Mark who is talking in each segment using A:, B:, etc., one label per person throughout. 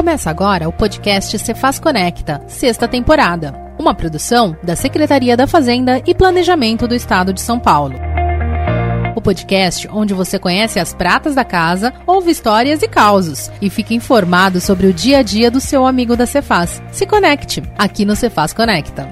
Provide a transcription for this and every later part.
A: Começa agora o podcast Cefaz Conecta, sexta temporada, uma produção da Secretaria da Fazenda e Planejamento do Estado de São Paulo. O podcast onde você conhece as pratas da casa, ouve histórias e causos e fica informado sobre o dia a dia do seu amigo da Cefaz. Se conecte aqui no Cefaz Conecta.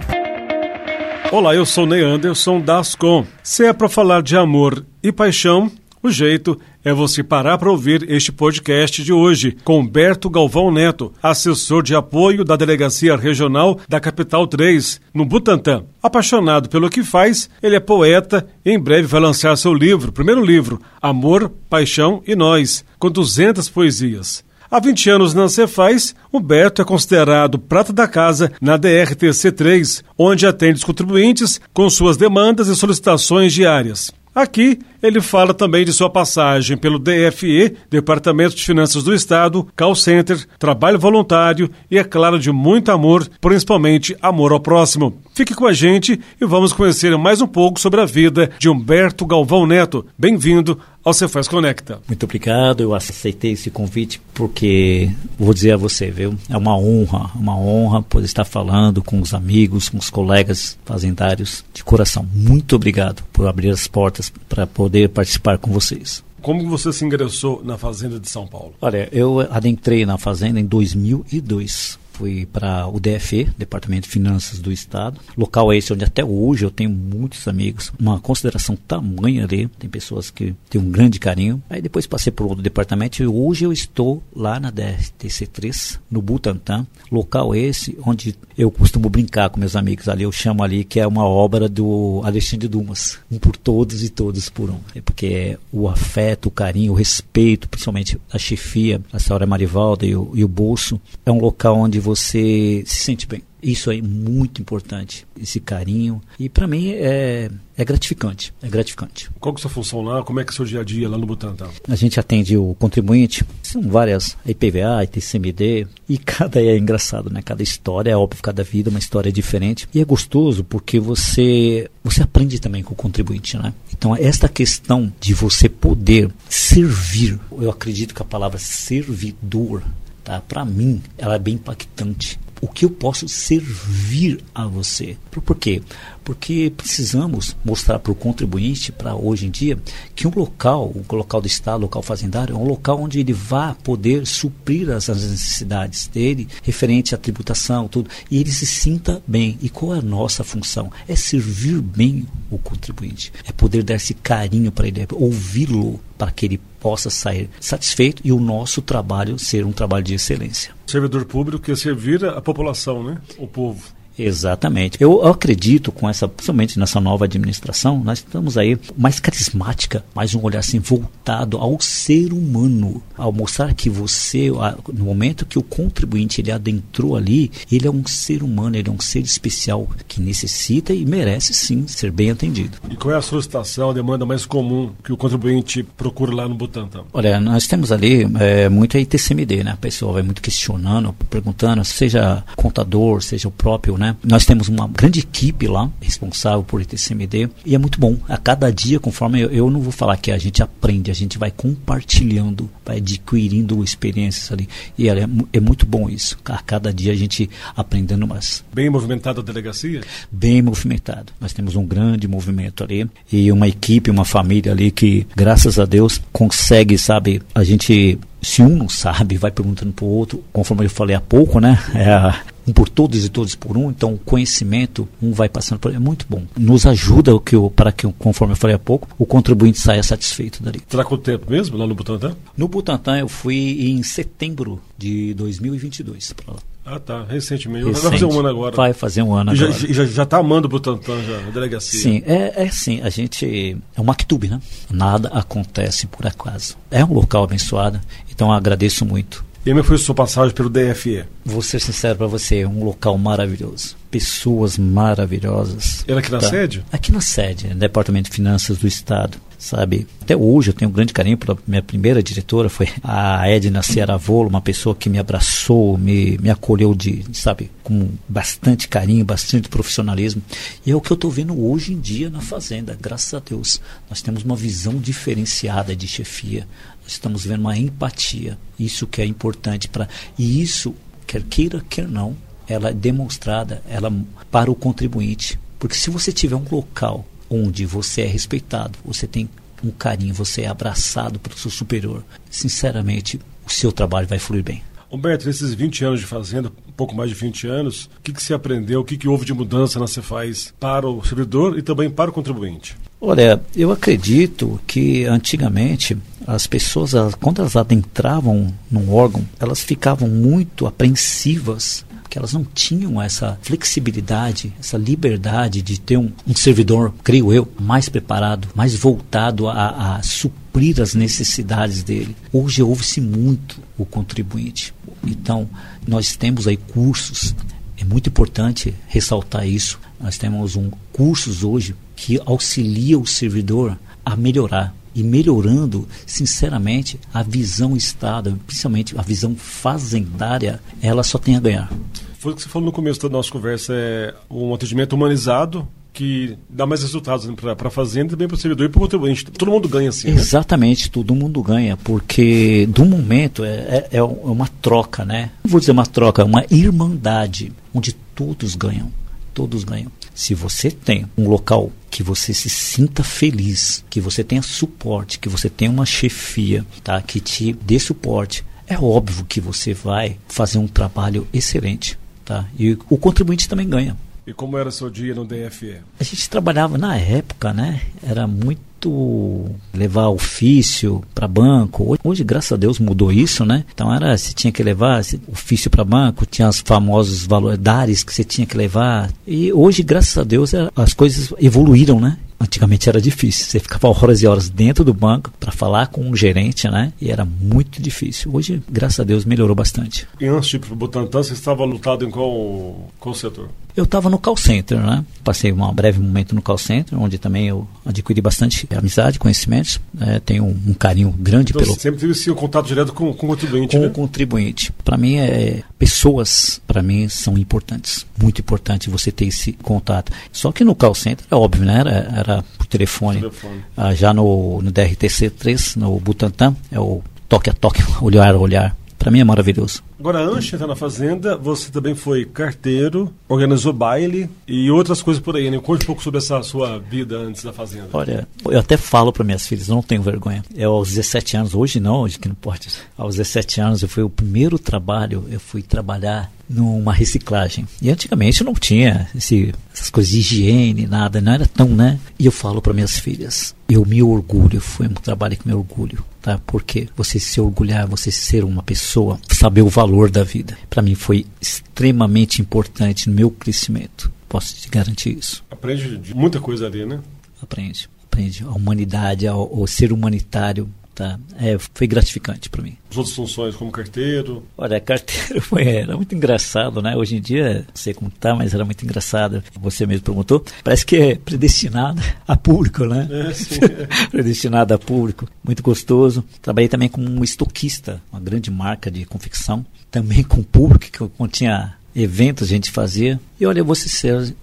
B: Olá, eu sou Ney Anderson Dascom. Se é para falar de amor e paixão, o jeito é você parar para ouvir este podcast de hoje com Humberto Galvão Neto, assessor de apoio da Delegacia Regional da Capital 3, no Butantã. Apaixonado pelo que faz, ele é poeta e em breve vai lançar seu livro, primeiro livro, Amor, Paixão e Nós, com 200 poesias. Há 20 anos na Cefaz, Humberto é considerado prata da casa na DRTC3, onde atende os contribuintes com suas demandas e solicitações diárias. Aqui, ele fala também de sua passagem pelo DFE, Departamento de Finanças do Estado, Call Center, trabalho voluntário e, é claro, de muito amor, principalmente amor ao próximo. Fique com a gente e vamos conhecer mais um pouco sobre a vida de Humberto Galvão Neto. Bem-vindo ao Cefaz Conecta.
C: Muito obrigado, eu aceitei esse convite porque, vou dizer a você, viu, é uma honra, uma honra poder estar falando com os amigos, com os colegas fazendários de coração. Muito obrigado por abrir as portas para poder participar com vocês.
B: Como você se ingressou na Fazenda de São Paulo?
C: Olha, eu adentrei na Fazenda em 2002 fui para o DFE, Departamento de Finanças do Estado. Local esse onde até hoje eu tenho muitos amigos, uma consideração tamanha ali, tem pessoas que têm um grande carinho. Aí depois passei por outro departamento e hoje eu estou lá na DRTC3, no Butantã. Local esse onde eu costumo brincar com meus amigos ali, eu chamo ali que é uma obra do Alexandre Dumas, um por todos e todos por um. É porque é o afeto, o carinho, o respeito, principalmente a chefia, a senhora Marivalda e o, e o Bolso, é um local onde você se sente bem. Isso é muito importante, esse carinho. E para mim é, é gratificante, é gratificante.
B: Qual que é a sua função lá? Como é que é o seu dia a dia lá no Butantã?
C: A gente atende o contribuinte, são várias IPVA, ITCMD, e cada é engraçado, né? Cada história é óbvio, cada vida é uma história diferente. E é gostoso porque você você aprende também com o contribuinte, né? Então esta questão de você poder servir, eu acredito que a palavra servidor Tá? Para mim, ela é bem impactante. O que eu posso servir a você? Por, por quê? Porque precisamos mostrar para o contribuinte, para hoje em dia, que um local, o local do Estado, local fazendário, é um local onde ele vai poder suprir as, necessidades dele, referente à tributação, tudo, e ele se sinta bem. E qual é a nossa função? É servir bem o contribuinte, é poder dar esse carinho para ele, é ouvi-lo para que ele possa sair satisfeito e o nosso trabalho ser um trabalho de excelência.
B: Servidor público que servir a população, né? O povo.
C: Exatamente. Eu acredito com essa, principalmente nessa nova administração, nós estamos aí mais carismática, mais um olhar assim voltado ao ser humano, ao mostrar que você, no momento que o contribuinte ele adentrou ali, ele é um ser humano, ele é um ser especial que necessita e merece sim ser bem atendido.
B: E qual é a solicitação, a demanda mais comum que o contribuinte procura lá no Butantan?
C: Olha, nós temos ali é, muito ITCMD, né? A pessoa vai muito questionando, perguntando, seja contador, seja o próprio, né? Nós temos uma grande equipe lá responsável por ITCMD e é muito bom. A cada dia, conforme eu, eu não vou falar que a gente aprende, a gente vai compartilhando, vai adquirindo experiências ali. E é, é muito bom isso. A cada dia a gente aprendendo mais.
B: Bem movimentada a delegacia?
C: Bem movimentado. Nós temos um grande movimento ali e uma equipe, uma família ali que, graças a Deus, consegue, sabe, a gente se um não sabe, vai perguntando para o outro, conforme eu falei há pouco, né? É um por todos e todos por um, então o conhecimento, um vai passando por é muito bom. Nos ajuda que o, para que, conforme eu falei há pouco, o contribuinte saia satisfeito dali.
B: Será quanto tempo mesmo lá no Butantã?
C: No Butantã eu fui em setembro de 2022 para lá.
B: Ah, tá. Recentemente. Recente. Vai fazer um ano agora.
C: Vai fazer um ano
B: e
C: agora.
B: Já, já, já tá amando o Butantã, já, a delegacia.
C: Sim, é, é assim, a gente... É um Mactube, né? Nada acontece por acaso. É um local abençoado, então agradeço muito.
B: E como foi a sua passagem pelo DFE?
C: Vou ser sincero para você, é um local maravilhoso. Pessoas maravilhosas.
B: Era aqui na tá? sede?
C: Aqui na sede, no Departamento de Finanças do Estado sabe? Até hoje eu tenho um grande carinho pela minha primeira diretora, foi a Edna Ciaravolo, uma pessoa que me abraçou, me, me acolheu de, sabe, com bastante carinho, bastante profissionalismo. E é o que eu estou vendo hoje em dia na Fazenda, graças a Deus. Nós temos uma visão diferenciada de chefia. estamos vendo uma empatia. Isso que é importante para e isso quer queira quer não, ela é demonstrada, ela para o contribuinte. Porque se você tiver um local onde você é respeitado, você tem um carinho, você é abraçado pelo seu superior, sinceramente, o seu trabalho vai fluir bem.
B: Humberto, nesses 20 anos de fazenda, um pouco mais de 20 anos, o que, que você aprendeu, o que, que houve de mudança na Cefaz para o servidor e também para o contribuinte?
C: Olha, eu acredito que antigamente as pessoas, quando elas adentravam num órgão, elas ficavam muito apreensivas que elas não tinham essa flexibilidade, essa liberdade de ter um, um servidor, creio eu, mais preparado, mais voltado a, a suprir as necessidades dele. Hoje ouve-se muito o contribuinte. Então, nós temos aí cursos, é muito importante ressaltar isso. Nós temos um, cursos hoje que auxilia o servidor a melhorar e melhorando, sinceramente, a visão Estado, principalmente a visão fazendária, ela só tem a ganhar.
B: Foi o que você falou no começo da nossa conversa, é um atendimento humanizado que dá mais resultados para a fazenda, também para o servidor e para o contribuinte. Todo mundo ganha assim.
C: Né? Exatamente, né? todo mundo ganha, porque do momento é, é, é uma troca, né? Não vou dizer uma troca, é uma irmandade, onde todos ganham. Todos ganham. Se você tem um local que você se sinta feliz, que você tenha suporte, que você tenha uma chefia, tá, que te dê suporte, é óbvio que você vai fazer um trabalho excelente, tá? E o contribuinte também ganha.
B: E como era o seu dia no DFE?
C: A gente trabalhava na época, né? Era muito levar ofício para banco. Hoje, graças a Deus, mudou isso, né? Então era se tinha que levar ofício para banco, tinha os famosos valores que você tinha que levar. E hoje, graças a Deus, é, as coisas evoluíram, né? Antigamente era difícil. Você ficava horas e horas dentro do banco para falar com um gerente, né? E era muito difícil. Hoje, graças a Deus, melhorou bastante.
B: E antes de ir para o Butantan, você estava lutado em qual, qual setor?
C: Eu estava no call center, né? Passei um breve momento no call center, onde também eu adquiri bastante amizade, conhecimentos. É, tenho um, um, carinho grande
B: então,
C: pelo.
B: Você sempre teve esse contato direto com, com o contribuinte,
C: Com
B: né?
C: o contribuinte. Para mim, é, pessoas, para mim, são importantes. Muito importante você ter esse contato. Só que no call center, é óbvio, né? Era, era por telefone. telefone. Ah, já no, no DRTC3, no Butantan, é o toque a toque, olhar a olhar. Para mim é maravilhoso.
B: Agora, antes de entrar na Fazenda, você também foi carteiro, organizou baile e outras coisas por aí, né? Conte um pouco sobre essa sua vida antes da Fazenda.
C: Olha, eu até falo para minhas filhas, não tenho vergonha. Eu aos 17 anos, hoje não, hoje que não pode. Aos 17 anos, eu fui o primeiro trabalho, eu fui trabalhar numa reciclagem. E antigamente não tinha esse, essas coisas de higiene, nada, não era tão, né? E eu falo para minhas filhas, eu me orgulho, foi um trabalho que me orgulho, tá? Porque você se orgulhar, você ser uma pessoa, saber o valor da vida. Para mim foi extremamente importante no meu crescimento. Posso te garantir isso.
B: Aprende muita coisa ali, né?
C: Aprende, aprende. A humanidade, o ser humanitário, Tá? É, foi gratificante para mim.
B: As outras funções, como carteiro?
C: Olha, carteiro foi, era muito engraçado, né? Hoje em dia, não sei como tá, mas era muito engraçado. Você mesmo perguntou. Parece que é predestinado a público, né? É, sim, é. predestinado a público. Muito gostoso. Trabalhei também como um estoquista, uma grande marca de confecção. Também com público, que eu tinha eventos a gente fazia. E olha, eu vou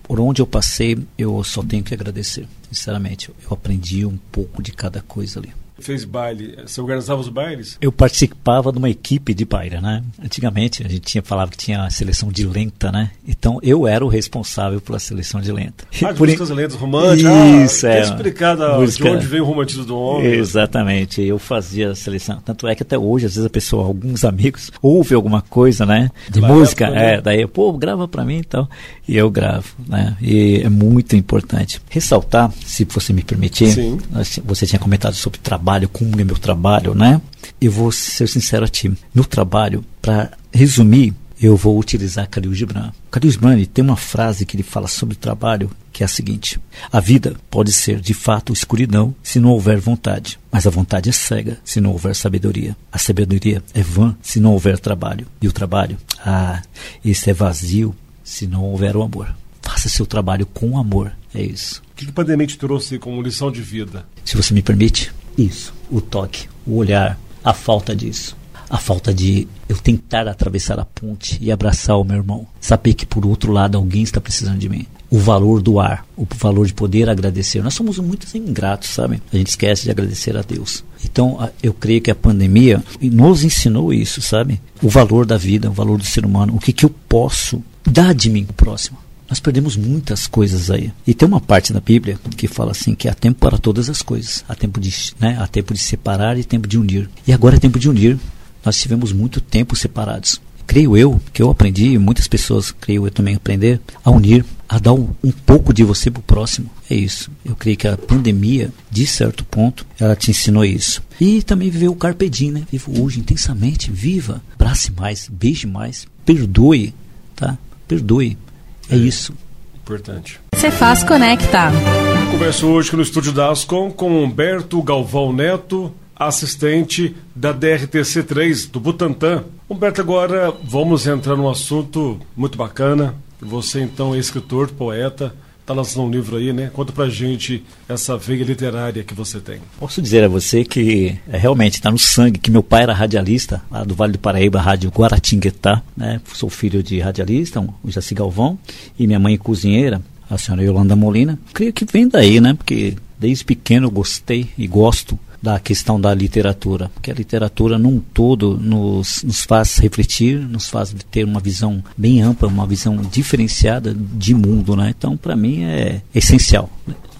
C: por onde eu passei, eu só tenho que agradecer. Sinceramente, eu aprendi um pouco de cada coisa ali
B: fez baile, você organizava os bailes?
C: Eu participava de uma equipe de baile, né? Antigamente a gente tinha falava que tinha a seleção de lenta, né? Então eu era o responsável pela seleção de lenta.
B: Ah, de Por músicas in... lentas românticas. Isso, ah, é. explicada música... de onde vem o romantismo do homem.
C: Exatamente, eu fazia a seleção. Tanto é que até hoje, às vezes a pessoa, alguns amigos, ouve alguma coisa, né? De música, época, né? é, daí, pô, grava pra mim então. E eu gravo, né? E é muito importante. Ressaltar, se você me permitir, Sim. você tinha comentado sobre trabalho trabalho, como é meu trabalho, né? Eu vou ser sincero a ti. No trabalho, para resumir, eu vou utilizar Khalil Gibran. Khalil Gibran tem uma frase que ele fala sobre o trabalho, que é a seguinte: A vida pode ser de fato escuridão se não houver vontade, mas a vontade é cega se não houver sabedoria. A sabedoria é vã se não houver trabalho, e o trabalho, ah, esse é vazio se não houver o amor. Faça seu trabalho com amor, é isso.
B: O que, que a pandemia te trouxe como lição de vida?
C: Se você me permite, isso, o toque, o olhar, a falta disso. A falta de eu tentar atravessar a ponte e abraçar o meu irmão. Saber que por outro lado alguém está precisando de mim. o valor do ar, o valor de poder agradecer. Nós somos muito ingratos, sabe? A gente esquece de agradecer a Deus. Então, eu creio que a pandemia nos ensinou isso, sabe? O valor da vida, o valor do ser humano, o que, que eu posso dar de mim pro próximo. Nós perdemos muitas coisas aí. E tem uma parte da Bíblia que fala assim que há tempo para todas as coisas. Há tempo de, né, há tempo de separar e tempo de unir. E agora é tempo de unir. Nós tivemos muito tempo separados creio eu, que eu aprendi, e muitas pessoas, creio eu também aprender, a unir, a dar um, um pouco de você para o próximo. É isso. Eu creio que a pandemia, de certo ponto, ela te ensinou isso. E também viver o carpe diem, né? Viva hoje intensamente, viva, abrace mais, beije mais, perdoe, tá? Perdoe. É, isso.
B: Importante.
A: Você faz conectar.
B: Converso hoje no estúdio da Ascom com Humberto Galvão Neto, assistente da DRTC3 do Butantan. Humberto, agora vamos entrar num assunto muito bacana. Você então é escritor, poeta, está lançando um livro aí, né? Conta pra gente essa veia literária que você tem.
C: Posso dizer a você que é, realmente está no sangue, que meu pai era radialista, lá do Vale do Paraíba, Rádio Guaratinguetá, né? Sou filho de radialista, o Jaci Galvão, e minha mãe cozinheira, a senhora Yolanda Molina. Creio que vem daí, né? Porque desde pequeno eu gostei e gosto da questão da literatura, porque a literatura num todo nos, nos faz refletir, nos faz ter uma visão bem ampla, uma visão diferenciada de mundo, né? Então, para mim é essencial.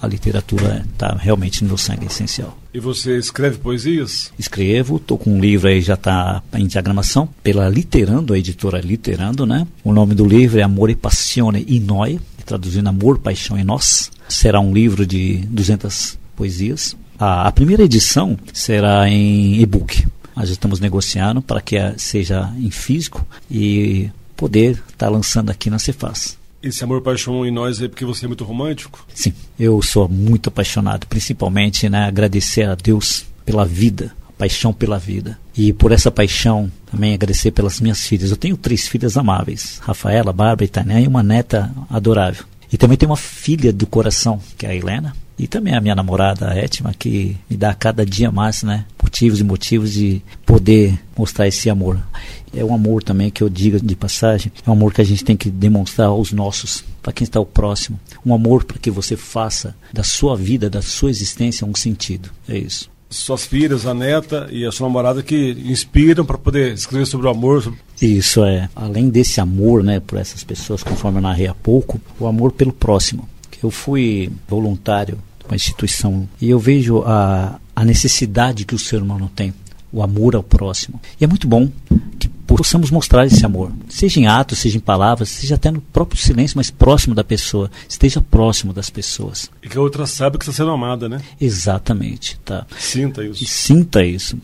C: A literatura está realmente no meu sangue, é essencial.
B: E você escreve poesias?
C: Escrevo, estou com um livro aí, já está em diagramação, pela Literando, a editora Literando, né? O nome do livro é Amore, Passione e Noi, traduzindo Amor, Paixão e Nós. Será um livro de 200 poesias a, a primeira edição será em e-book. Nós estamos negociando para que seja em físico e poder estar tá lançando aqui na Cefaz.
B: Esse amor, paixão em nós é porque você é muito romântico?
C: Sim, eu sou muito apaixonado, principalmente né, agradecer a Deus pela vida, paixão pela vida. E por essa paixão também agradecer pelas minhas filhas. Eu tenho três filhas amáveis, Rafaela, Bárbara e Tânia, e uma neta adorável. E também tenho uma filha do coração, que é a Helena, e também a minha namorada, a Etma, que me dá cada dia mais né, motivos e motivos de poder mostrar esse amor. É um amor também que eu digo de passagem, é um amor que a gente tem que demonstrar aos nossos, para quem está o próximo. Um amor para que você faça da sua vida, da sua existência, um sentido. É isso
B: suas filhas, a neta e a sua namorada que inspiram para poder escrever sobre o amor.
C: Isso é. Além desse amor, né, por essas pessoas, conforme eu narrei há pouco, o amor pelo próximo. Eu fui voluntário de uma instituição e eu vejo a, a necessidade que o ser humano tem, o amor ao próximo. E é muito bom que possamos mostrar esse amor, seja em atos, seja em palavras, seja até no próprio silêncio, mas próximo da pessoa, esteja próximo das pessoas.
B: E que a outra saiba que está sendo amada, né?
C: Exatamente, tá.
B: Sinta isso.
C: E sinta isso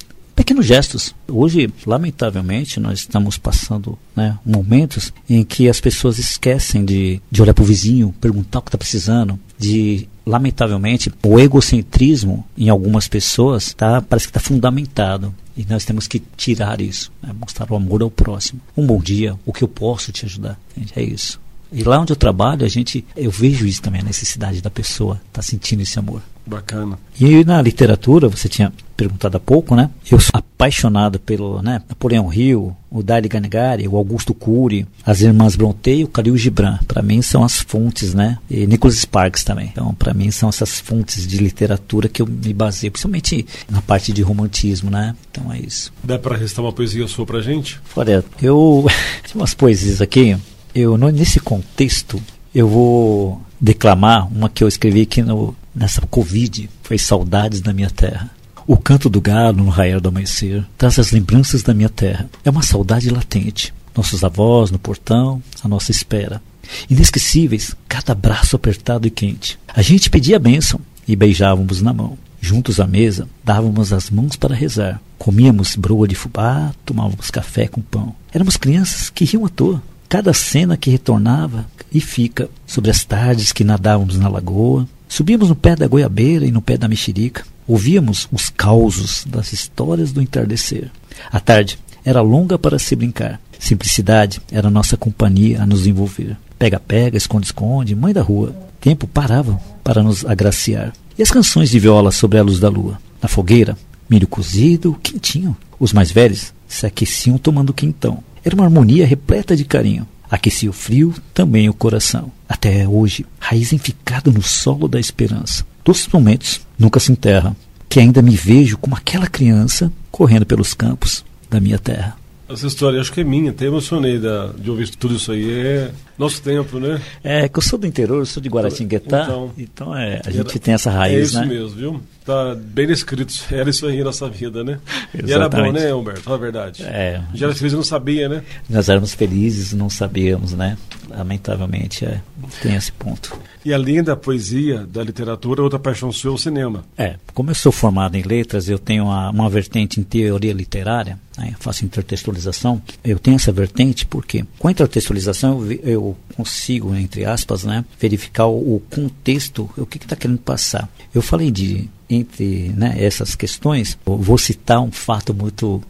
C: pequenos gestos. Hoje, lamentavelmente, nós estamos passando né, momentos em que as pessoas esquecem de, de olhar para o vizinho, perguntar o que está precisando, de lamentavelmente o egocentrismo em algumas pessoas tá, parece que está fundamentado. E nós temos que tirar isso, né, mostrar o amor ao próximo. Um bom dia, o que eu posso te ajudar. Gente, é isso. E lá onde eu trabalho, a gente, eu vejo isso também, a necessidade da pessoa estar tá sentindo esse amor.
B: Bacana.
C: E na literatura, você tinha perguntado há pouco, né? Eu sou apaixonado pelo né, Napoleão Hill, o Dali Ganegari, o Augusto Cury, as irmãs Brontë e o Khalil Gibran. Para mim são as fontes, né? E Nicholas Sparks também. Então, para mim são essas fontes de literatura que eu me baseio, principalmente na parte de romantismo, né? Então é isso.
B: Dá para restar uma poesia sua pra gente?
C: Olha, eu tinha umas poesias aqui. Eu nesse contexto eu vou declamar uma que eu escrevi aqui no, nessa Covid, foi Saudades da Minha Terra. O canto do galo no raiar do amanhecer traz as lembranças da minha terra. É uma saudade latente. Nossos avós no portão, a nossa espera. Inesquecíveis, cada braço apertado e quente. A gente pedia a bênção e beijávamos na mão. Juntos à mesa, dávamos as mãos para rezar. Comíamos broa de fubá, tomávamos café com pão. Éramos crianças que riam à toa. Cada cena que retornava e fica sobre as tardes que nadávamos na lagoa, Subíamos no pé da goiabeira e no pé da mexerica. Ouvíamos os causos das histórias do entardecer. A tarde era longa para se brincar. Simplicidade era nossa companhia a nos envolver. Pega-pega, esconde-esconde, mãe da rua. Tempo parava para nos agraciar. E as canções de viola sobre a luz da lua. Na fogueira, milho cozido, quentinho. Os mais velhos se aqueciam tomando quentão. Era uma harmonia repleta de carinho. Aquecia o frio, também o coração. Até hoje, raiz enficada no solo da esperança. Doces momentos nunca se enterram, que ainda me vejo como aquela criança correndo pelos campos da minha terra.
B: Essa história acho que é minha, até emocionei da, de ouvir tudo isso aí. É nosso tempo, né?
C: É, que eu sou do interior, eu sou de Guaratinguetá, então, então é, a gente tem essa raiz,
B: É isso
C: né?
B: mesmo, viu? Tá bem descrito, era isso aí nossa vida, né? Exatamente. E era bom, né, Humberto? Fala a verdade.
C: É.
B: Já era feliz não sabia, né?
C: Nós éramos felizes, não sabíamos, né? Lamentavelmente, é, tem esse ponto.
B: E além da poesia, da literatura, outra paixão sua é o cinema.
C: É, como eu sou formado em letras, eu tenho uma, uma vertente em teoria literária, né? faço intertextualização. Eu tenho essa vertente porque com a intertextualização eu, eu consigo, entre aspas, né, verificar o, o contexto, o que está que querendo passar. Eu falei de entre né, essas questões, vou citar um fato muito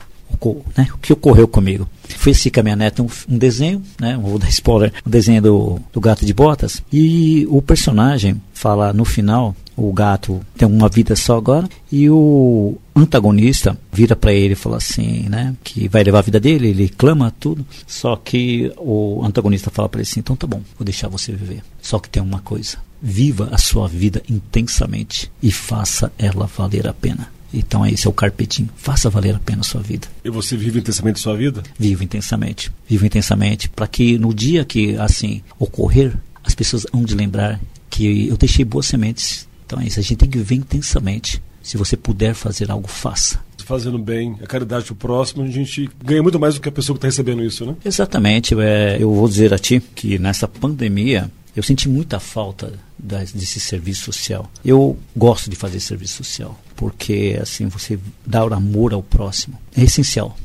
C: né, o que ocorreu comigo. Assistir com a minha neta um, um desenho, né, vou dar spoiler, um desenho do, do gato de botas, e o personagem fala no final, o gato tem uma vida só agora, e o antagonista vira para ele e fala assim, né, que vai levar a vida dele, ele clama tudo, só que o antagonista fala para ele assim, então tá bom, vou deixar você viver. Só que tem uma coisa, viva a sua vida intensamente e faça ela valer a pena. Então esse é o carpetinho. Faça valer a pena a sua vida.
B: E você vive intensamente a sua vida?
C: Vivo intensamente. Vivo intensamente para que no dia que assim ocorrer, as pessoas vão de lembrar que eu deixei boas sementes. Então é isso, a gente tem que viver intensamente. Se você puder fazer algo, faça.
B: Fazendo bem, a caridade para o próximo, a gente ganha muito mais do que a pessoa que está recebendo isso, né?
C: Exatamente. É, eu vou dizer a ti que nessa pandemia eu senti muita falta desse serviço social. Eu gosto de fazer serviço social, porque assim você dá o amor ao próximo. É essencial.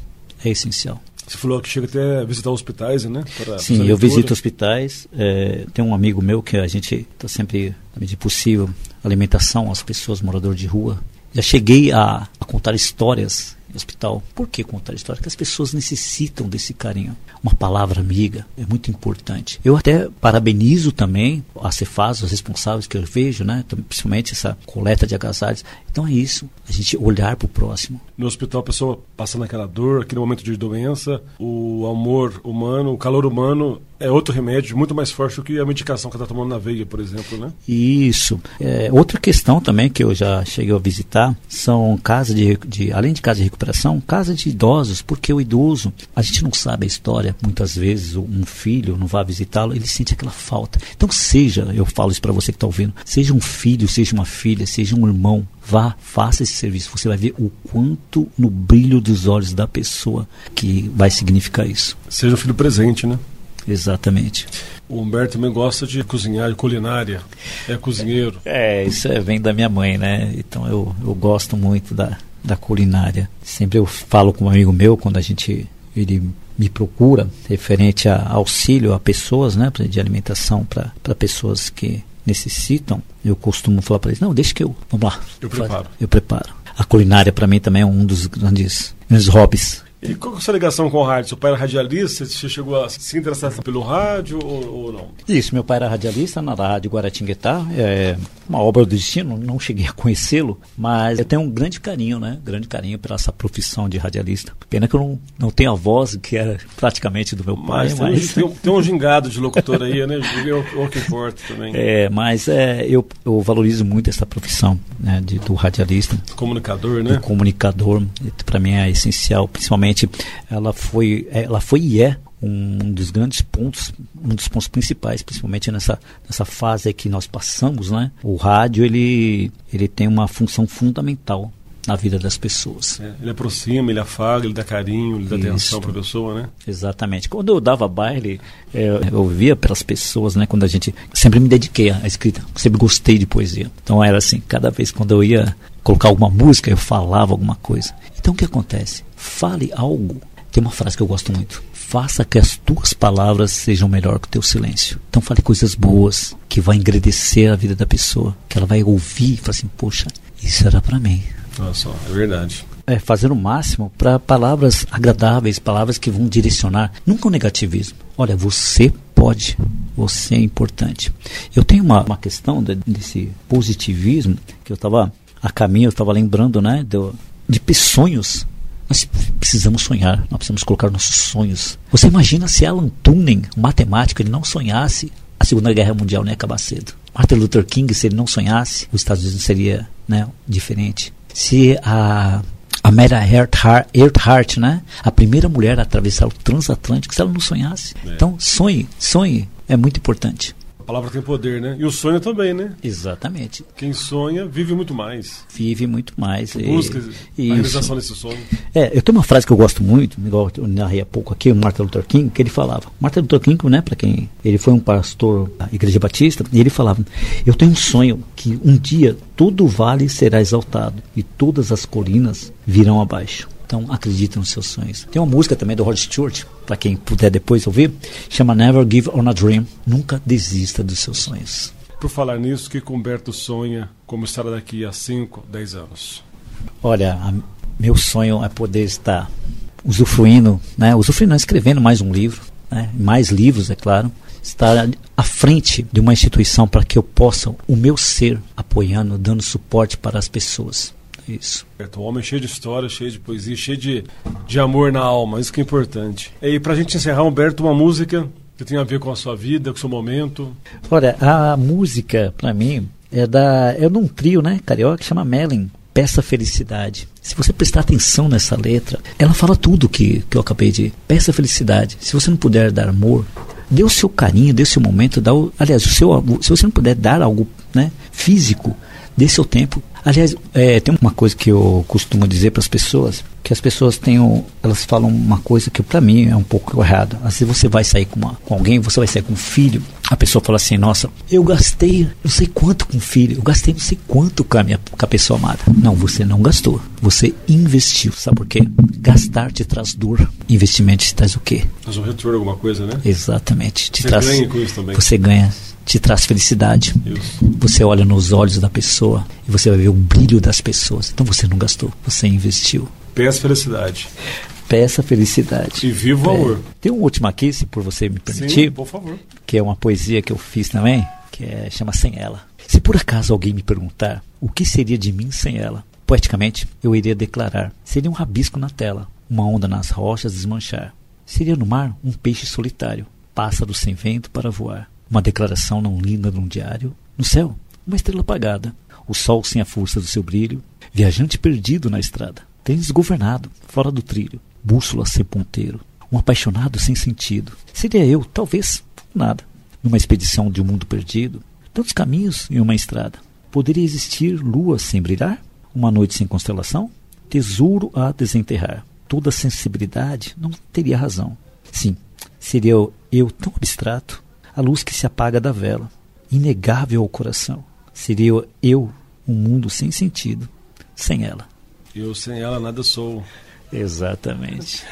C: É essencial.
B: Você falou que chega até a visitar hospitais, né?
C: Para Sim, eu visito hospitais. É, tem um amigo meu que a gente está sempre, na medida possível, alimentação às pessoas moradores de rua. Já cheguei a, a contar histórias hospital. Por que contar histórias? Porque as pessoas necessitam desse carinho. Uma palavra amiga é muito importante. Eu até parabenizo também a Cefaz, os responsáveis que eu vejo, né? principalmente essa coleta de agasalhos. Então é isso, a gente olhar para o próximo.
B: No hospital a pessoa passando aquela dor, aquele momento de doença, o amor humano, o calor humano é outro remédio muito mais forte do que a medicação que está tomando na veia, por exemplo, né?
C: Isso. É, outra questão também que eu já cheguei a visitar são casas de, de, além de casa de recuperação, casas de idosos, porque o idoso, a gente não sabe a história, muitas vezes um filho não vai visitá-lo, ele sente aquela falta. Então seja, eu falo isso para você que está ouvindo, seja um filho, seja uma filha, seja um irmão, vá, faça esse serviço. Você vai ver o quanto no brilho dos olhos da pessoa que vai significar isso.
B: Seja um filho presente, né?
C: Exatamente.
B: O Humberto também gosta de cozinhar, de culinária. É cozinheiro.
C: É, isso é, vem da minha mãe, né? Então eu, eu gosto muito da, da culinária. Sempre eu falo com um amigo meu, quando a gente ele me procura, referente a auxílio a pessoas, né? De alimentação para pessoas que necessitam, eu costumo falar para eles, não, deixa que eu, vamos lá.
B: Eu preparo.
C: Eu preparo. A culinária para mim também é um dos grandes, grandes hobbies
B: e qual é a sua ligação com o rádio? Seu pai era radialista? Você chegou a se interessar pelo rádio ou, ou não?
C: Isso, meu pai era radialista na rádio Guaratinguetá. É uma obra do destino, não cheguei a conhecê-lo, mas eu tenho um grande carinho, né? Grande carinho pela essa profissão de radialista. Pena que eu não, não tenho a voz que era praticamente do meu pai.
B: Mas, mas... Tem, tem, um gingado de locutor aí, né? O, o que importa também.
C: É, mas é, eu, eu valorizo muito essa profissão né, de, do radialista.
B: Comunicador, né?
C: Do comunicador. Para mim é essencial, principalmente ela foi, ela foi e é um dos grandes pontos, um dos pontos principais, principalmente nessa, nessa fase que nós passamos, né? O rádio ele, ele tem uma função fundamental na vida das pessoas.
B: É, ele aproxima, ele afaga, ele dá carinho, ele dá Isso. atenção para a pessoa, né?
C: Exatamente. Quando eu dava baile, é, eu via pelas pessoas, né? Quando a gente sempre me dediquei à escrita, sempre gostei de poesia. Então era assim, cada vez quando eu ia colocar alguma música, eu falava alguma coisa. Então o que acontece? Fale algo. Tem uma frase que eu gosto muito. Faça que as tuas palavras sejam melhor que o teu silêncio. Então fale coisas boas que vai engrandecer a vida da pessoa, que ela vai ouvir e falar assim: "Poxa, isso era para mim".
B: Nossa, é verdade.
C: É, fazer o máximo para palavras agradáveis, palavras que vão direcionar, nunca o negativismo. Olha, você pode, você é importante. Eu tenho uma, uma questão de, desse positivismo que eu estava a caminho, eu estava lembrando, né, do, de sonhos Nós precisamos sonhar, nós precisamos colocar nossos sonhos. Você imagina se Alan Turing, um matemático, ele não sonhasse, a Segunda Guerra Mundial não ia acabar cedo. Martin Luther King, se ele não sonhasse, os Estados Unidos seria né, diferente. Se a a Mera Earhart, Earhart, né? A primeira mulher a atravessar o transatlântico, se ela não sonhasse. É. Então, sonhe, sonhe, é muito importante
B: palavra tem poder, né? E o sonho também, né?
C: Exatamente.
B: Quem sonha vive muito mais.
C: Vive muito mais.
B: Busca e, a realização desse sonho.
C: É, eu tenho uma frase que eu gosto muito, igual eu narrei há pouco aqui, o Martin Luther King, que ele falava. Martin Luther King, né, para quem ele foi um pastor da Igreja Batista, e ele falava: "Eu tenho um sonho que um dia todo o vale será exaltado e todas as colinas virão abaixo." Então acredite nos seus sonhos. Tem uma música também do Rod Stewart, para quem puder depois ouvir, chama Never Give On a Dream. Nunca desista dos seus sonhos.
B: Por falar nisso, que Humberto sonha como estará daqui a 5, 10 anos?
C: Olha, a, meu sonho é poder estar usufruindo, né, usufruindo, escrevendo mais um livro, né, mais livros, é claro, estar à frente de uma instituição para que eu possa, o meu ser, apoiando, dando suporte para as pessoas. Isso.
B: Um homem cheio de história, cheio de poesia, cheio de, de amor na alma, isso que é importante. E para a gente encerrar, Humberto, uma música que tem a ver com a sua vida, com o seu momento.
C: Olha, a música, para mim, é da é de um trio, né, carioca, que chama Melin. Peça felicidade. Se você prestar atenção nessa letra, ela fala tudo que, que eu acabei de. Peça felicidade. Se você não puder dar amor, dê o seu carinho, dê o seu momento, dá o, aliás, o seu, se você não puder dar algo né, físico, dê seu tempo. Aliás, é, tem uma coisa que eu costumo dizer para as pessoas, que as pessoas têm, elas falam uma coisa que para mim é um pouco errado. Às vezes você vai sair com, uma, com alguém, você vai sair com um filho, a pessoa fala assim, nossa, eu gastei não sei quanto com o filho, eu gastei não sei quanto com a, minha, com a pessoa amada. Não, você não gastou, você investiu, sabe por quê? Gastar te traz dor, investimento te traz o quê?
B: Traz um retorno, alguma coisa, né?
C: Exatamente.
B: Te você traz, ganha com isso também.
C: Você ganha te traz felicidade. Isso. Você olha nos olhos da pessoa e você vai ver o brilho das pessoas. Então você não gastou, você investiu.
B: Peça felicidade.
C: Peça felicidade.
B: E viva o é. amor.
C: Tem um último aqui, se por você me permitir.
B: Sim, por favor.
C: Que é uma poesia que eu fiz também, que é, chama Sem Ela. Se por acaso alguém me perguntar o que seria de mim sem ela, poeticamente eu iria declarar: seria um rabisco na tela, uma onda nas rochas desmanchar. Seria no mar um peixe solitário, pássaro sem vento para voar uma declaração não linda num diário. No céu, uma estrela apagada, o sol sem a força do seu brilho, viajante perdido na estrada, trem desgovernado, fora do trilho, bússola sem ponteiro, um apaixonado sem sentido. Seria eu, talvez, nada, numa expedição de um mundo perdido, tantos caminhos em uma estrada. Poderia existir lua sem brilhar? Uma noite sem constelação? Tesouro a desenterrar. Toda sensibilidade não teria razão. Sim, seria eu, eu tão abstrato, a luz que se apaga da vela, inegável ao coração. Seria eu um mundo sem sentido, sem ela.
B: Eu sem ela nada sou.
C: Exatamente.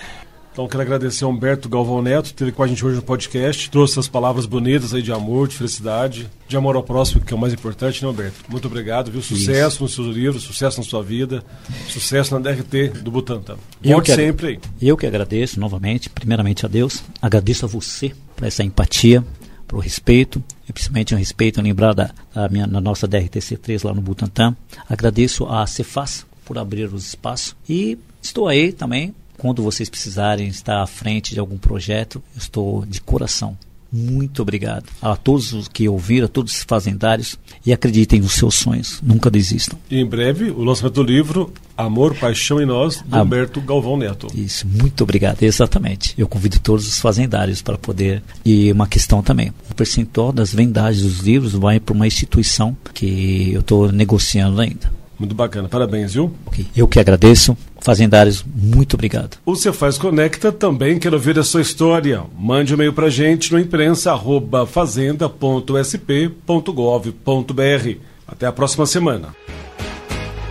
B: Então quero agradecer ao Humberto Galvão Neto, que esteve com a gente hoje no podcast, trouxe as palavras bonitas aí de amor, de felicidade, de amor ao próximo, que é o mais importante, né, Humberto? Muito obrigado, viu? Sucesso Isso. nos seus livros, sucesso na sua vida, sucesso na DRT do Butantan. Volte
C: eu
B: sempre aí.
C: Eu que agradeço novamente, primeiramente a Deus, agradeço a você por essa empatia, para o respeito, e principalmente um respeito, lembrar da, da, minha, da nossa DRTC3 lá no Butantã. Agradeço a Cefaz por abrir os espaços e estou aí também. Quando vocês precisarem estar à frente de algum projeto, estou de coração muito obrigado a todos os que ouviram, a todos os fazendários e acreditem nos seus sonhos. Nunca desistam.
B: E em breve, o lançamento do livro Amor, Paixão e Nós, do Humberto Galvão Neto.
C: Isso, muito obrigado. Exatamente. Eu convido todos os fazendários para poder. E uma questão também: o percentual das vendagens dos livros vai para uma instituição que eu estou negociando ainda.
B: Muito bacana, parabéns, viu?
C: Okay. Eu que agradeço. Fazendários, muito obrigado.
B: O Cefaz Conecta também quer ouvir a sua história. Mande um e-mail para gente no imprensa@fazenda.sp.gov.br. Até a próxima semana.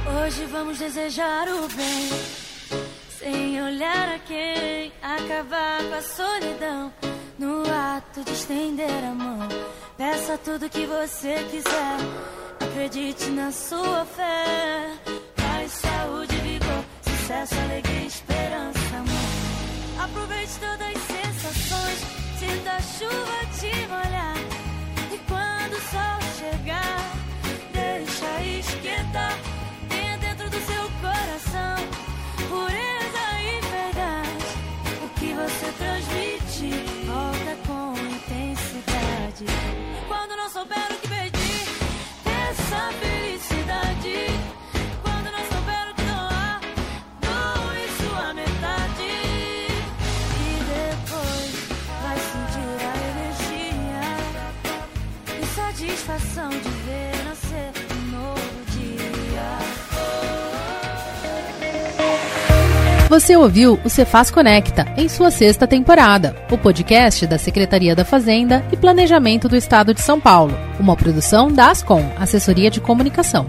D: Hoje vamos desejar o bem, sem olhar a quem, acabar com a solidão. No ato de estender a mão, peça tudo que você quiser. Acredite na sua fé. Paz, saúde, vigor, sucesso, alegria, esperança, amor. Aproveite todas as sensações. Sinta a chuva te molhar. E quando o sol chegar, deixa esquentar.
A: Você ouviu o Cefaz Conecta em sua sexta temporada, o podcast da Secretaria da Fazenda e Planejamento do Estado de São Paulo, uma produção da Ascom, Assessoria de Comunicação.